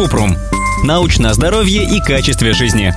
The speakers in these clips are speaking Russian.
Купрум. Научное здоровье и качестве жизни.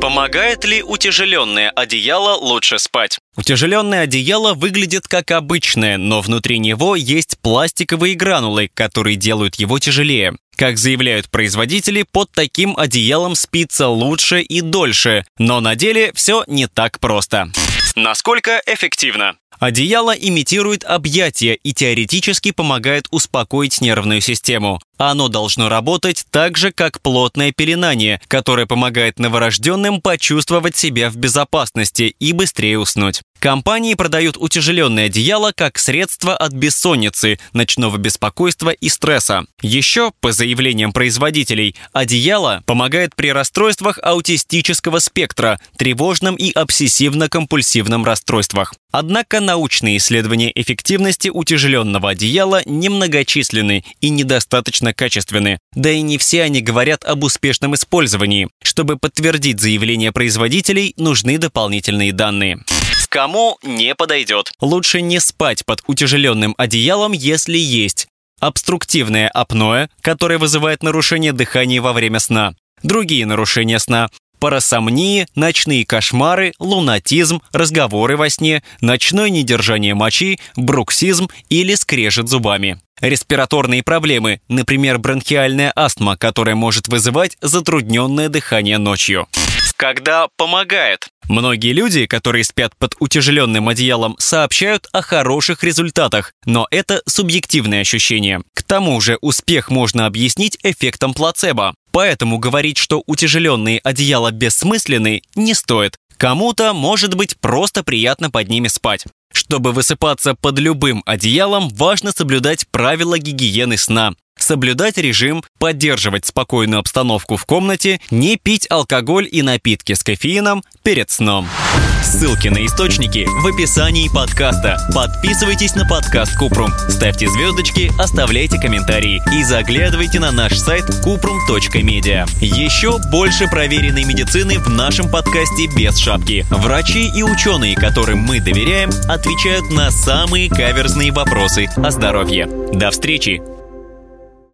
Помогает ли утяжеленное одеяло лучше спать? Утяжеленное одеяло выглядит как обычное, но внутри него есть пластиковые гранулы, которые делают его тяжелее. Как заявляют производители, под таким одеялом спится лучше и дольше, но на деле все не так просто. Насколько эффективно? Одеяло имитирует объятия и теоретически помогает успокоить нервную систему. Оно должно работать так же, как плотное пеленание, которое помогает новорожденным почувствовать себя в безопасности и быстрее уснуть. Компании продают утяжеленное одеяло как средство от бессонницы, ночного беспокойства и стресса. Еще, по заявлениям производителей, одеяло помогает при расстройствах аутистического спектра, тревожном и обсессивно-компульсивном расстройствах. Однако научные исследования эффективности утяжеленного одеяла немногочисленны и недостаточно качественны. Да и не все они говорят об успешном использовании. Чтобы подтвердить заявления производителей, нужны дополнительные данные. Кому не подойдет? Лучше не спать под утяжеленным одеялом, если есть обструктивное апноэ, которое вызывает нарушение дыхания во время сна, другие нарушения сна, парасомнии, ночные кошмары, лунатизм, разговоры во сне, ночное недержание мочи, бруксизм или скрежет зубами. Респираторные проблемы, например, бронхиальная астма, которая может вызывать затрудненное дыхание ночью. Когда помогает? Многие люди, которые спят под утяжеленным одеялом, сообщают о хороших результатах, но это субъективное ощущение. К тому же успех можно объяснить эффектом плацебо. Поэтому говорить, что утяжеленные одеяла бессмысленны, не стоит. Кому-то, может быть, просто приятно под ними спать. Чтобы высыпаться под любым одеялом, важно соблюдать правила гигиены сна соблюдать режим, поддерживать спокойную обстановку в комнате, не пить алкоголь и напитки с кофеином перед сном. Ссылки на источники в описании подкаста. Подписывайтесь на подкаст Купрум, ставьте звездочки, оставляйте комментарии и заглядывайте на наш сайт kuprum.media. Еще больше проверенной медицины в нашем подкасте без шапки. Врачи и ученые, которым мы доверяем, отвечают на самые каверзные вопросы о здоровье. До встречи!